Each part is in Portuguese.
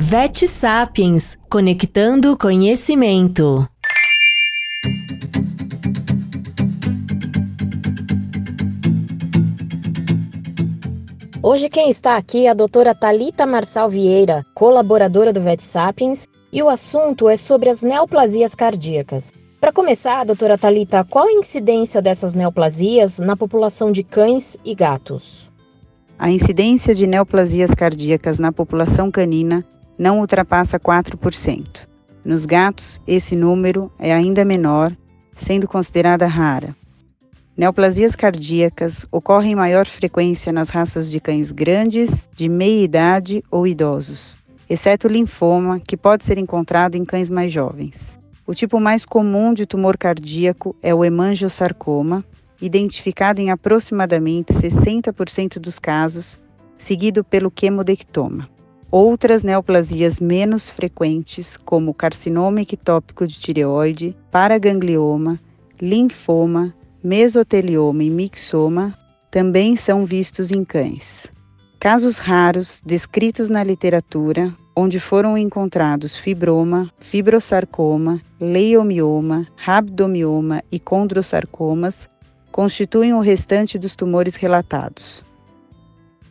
Vet Sapiens Conectando Conhecimento. Hoje quem está aqui é a doutora Talita Marçal Vieira, colaboradora do Vet Sapiens, e o assunto é sobre as neoplasias cardíacas. Para começar, doutora Talita, qual a incidência dessas neoplasias na população de cães e gatos? A incidência de neoplasias cardíacas na população canina não ultrapassa 4%. Nos gatos, esse número é ainda menor, sendo considerada rara. Neoplasias cardíacas ocorrem em maior frequência nas raças de cães grandes, de meia idade ou idosos, exceto o linfoma, que pode ser encontrado em cães mais jovens. O tipo mais comum de tumor cardíaco é o hemangiosarcoma, identificado em aproximadamente 60% dos casos, seguido pelo quemodectoma. Outras neoplasias menos frequentes, como carcinoma ectópico de tireoide, paraganglioma, linfoma, mesotelioma e mixoma, também são vistos em cães. Casos raros descritos na literatura onde foram encontrados fibroma, fibrosarcoma, leiomioma, rabdomioma e condrosarcomas, constituem o restante dos tumores relatados.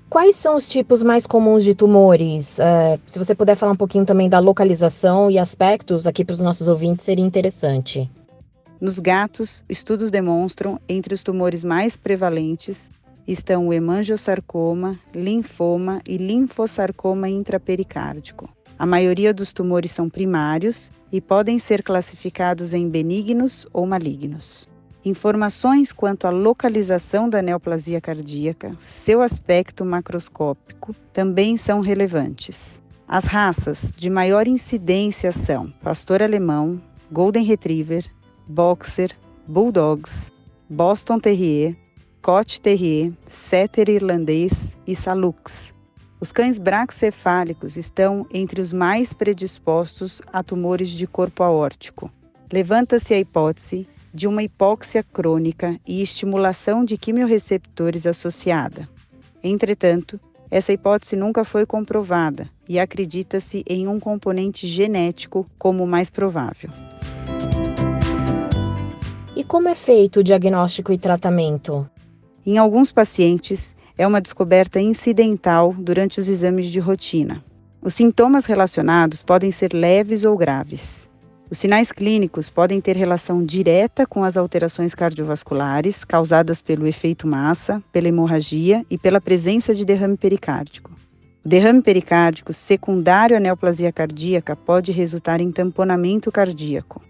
Quais são os tipos mais comuns de tumores? É, se você puder falar um pouquinho também da localização e aspectos aqui para os nossos ouvintes, seria interessante. Nos gatos, estudos demonstram entre os tumores mais prevalentes estão o hemangiosarcoma, linfoma e linfossarcoma intrapericárdico. A maioria dos tumores são primários e podem ser classificados em benignos ou malignos. Informações quanto à localização da neoplasia cardíaca, seu aspecto macroscópico, também são relevantes. As raças de maior incidência são pastor alemão, golden retriever, boxer, bulldogs, boston terrier, Scott Terrier, Setter irlandês e Salux. Os cães braxcefálicos estão entre os mais predispostos a tumores de corpo aórtico. Levanta-se a hipótese de uma hipóxia crônica e estimulação de quimiorreceptores associada. Entretanto, essa hipótese nunca foi comprovada e acredita-se em um componente genético como o mais provável. E como é feito o diagnóstico e tratamento? Em alguns pacientes, é uma descoberta incidental durante os exames de rotina. Os sintomas relacionados podem ser leves ou graves. Os sinais clínicos podem ter relação direta com as alterações cardiovasculares causadas pelo efeito massa, pela hemorragia e pela presença de derrame pericárdico. O derrame pericárdico secundário à neoplasia cardíaca pode resultar em tamponamento cardíaco.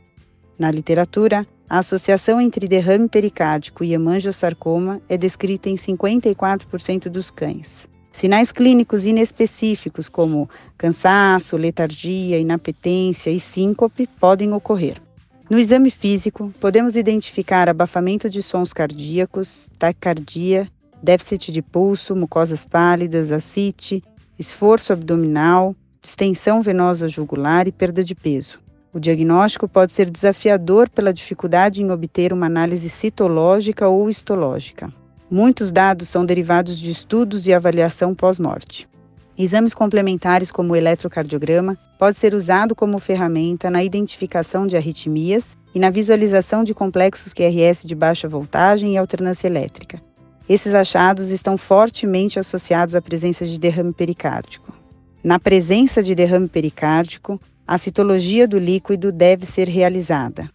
Na literatura, a associação entre derrame pericárdico e hemangiosarcoma é descrita em 54% dos cães. Sinais clínicos inespecíficos, como cansaço, letargia, inapetência e síncope, podem ocorrer. No exame físico, podemos identificar abafamento de sons cardíacos, taquicardia, déficit de pulso, mucosas pálidas, ascite, esforço abdominal, distensão venosa jugular e perda de peso. O diagnóstico pode ser desafiador pela dificuldade em obter uma análise citológica ou histológica. Muitos dados são derivados de estudos e avaliação pós-morte. Exames complementares como o eletrocardiograma pode ser usado como ferramenta na identificação de arritmias e na visualização de complexos QRS de baixa voltagem e alternância elétrica. Esses achados estão fortemente associados à presença de derrame pericárdico. Na presença de derrame pericárdico, a citologia do líquido deve ser realizada.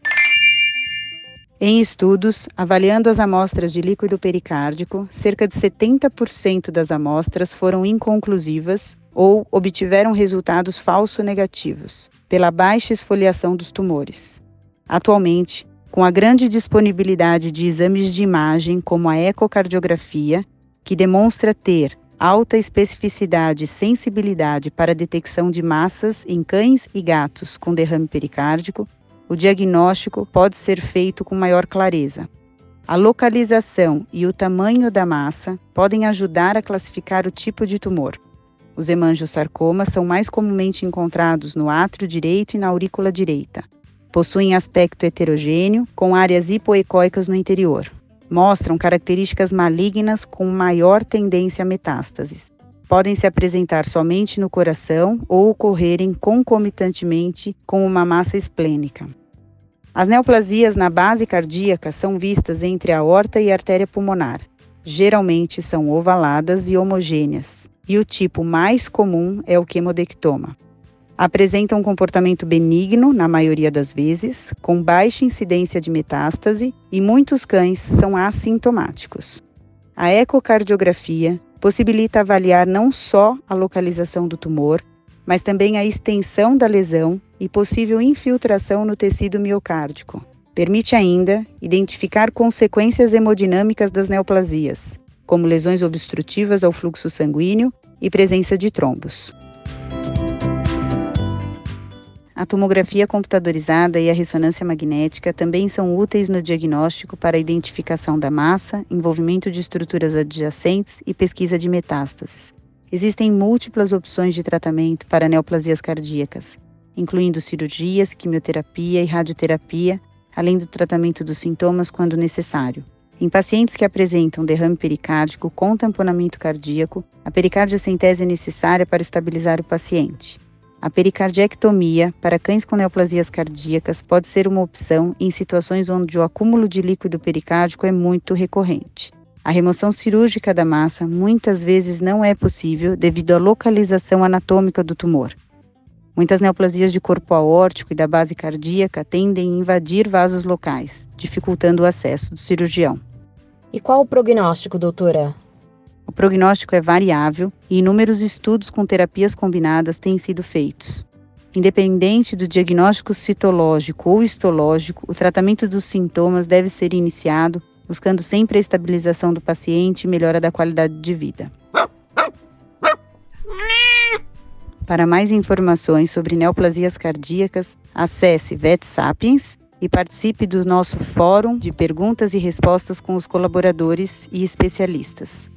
Em estudos, avaliando as amostras de líquido pericárdico, cerca de 70% das amostras foram inconclusivas ou obtiveram resultados falso-negativos, pela baixa esfoliação dos tumores. Atualmente, com a grande disponibilidade de exames de imagem, como a ecocardiografia, que demonstra ter alta especificidade e sensibilidade para a detecção de massas em cães e gatos com derrame pericárdico, o diagnóstico pode ser feito com maior clareza. A localização e o tamanho da massa podem ajudar a classificar o tipo de tumor. Os hemangiosarcomas são mais comumente encontrados no átrio direito e na aurícula direita. Possuem aspecto heterogêneo, com áreas hipoecóicas no interior mostram características malignas com maior tendência a metástases. podem se apresentar somente no coração ou ocorrerem concomitantemente com uma massa esplênica. As neoplasias na base cardíaca são vistas entre a aorta e a artéria pulmonar. Geralmente são ovaladas e homogêneas, e o tipo mais comum é o quemodectoma. Apresentam um comportamento benigno na maioria das vezes, com baixa incidência de metástase, e muitos cães são assintomáticos. A ecocardiografia possibilita avaliar não só a localização do tumor, mas também a extensão da lesão e possível infiltração no tecido miocárdico. Permite ainda identificar consequências hemodinâmicas das neoplasias, como lesões obstrutivas ao fluxo sanguíneo e presença de trombos. A tomografia computadorizada e a ressonância magnética também são úteis no diagnóstico para a identificação da massa, envolvimento de estruturas adjacentes e pesquisa de metástases. Existem múltiplas opções de tratamento para neoplasias cardíacas, incluindo cirurgias, quimioterapia e radioterapia, além do tratamento dos sintomas quando necessário. Em pacientes que apresentam derrame pericárdico com tamponamento cardíaco, a pericardiocentese é necessária para estabilizar o paciente. A pericardiectomia para cães com neoplasias cardíacas pode ser uma opção em situações onde o acúmulo de líquido pericárdico é muito recorrente. A remoção cirúrgica da massa muitas vezes não é possível devido à localização anatômica do tumor. Muitas neoplasias de corpo aórtico e da base cardíaca tendem a invadir vasos locais, dificultando o acesso do cirurgião. E qual o prognóstico, doutora? O prognóstico é variável e inúmeros estudos com terapias combinadas têm sido feitos. Independente do diagnóstico citológico ou histológico, o tratamento dos sintomas deve ser iniciado, buscando sempre a estabilização do paciente e melhora da qualidade de vida. Para mais informações sobre neoplasias cardíacas, acesse VetSapiens e participe do nosso fórum de perguntas e respostas com os colaboradores e especialistas.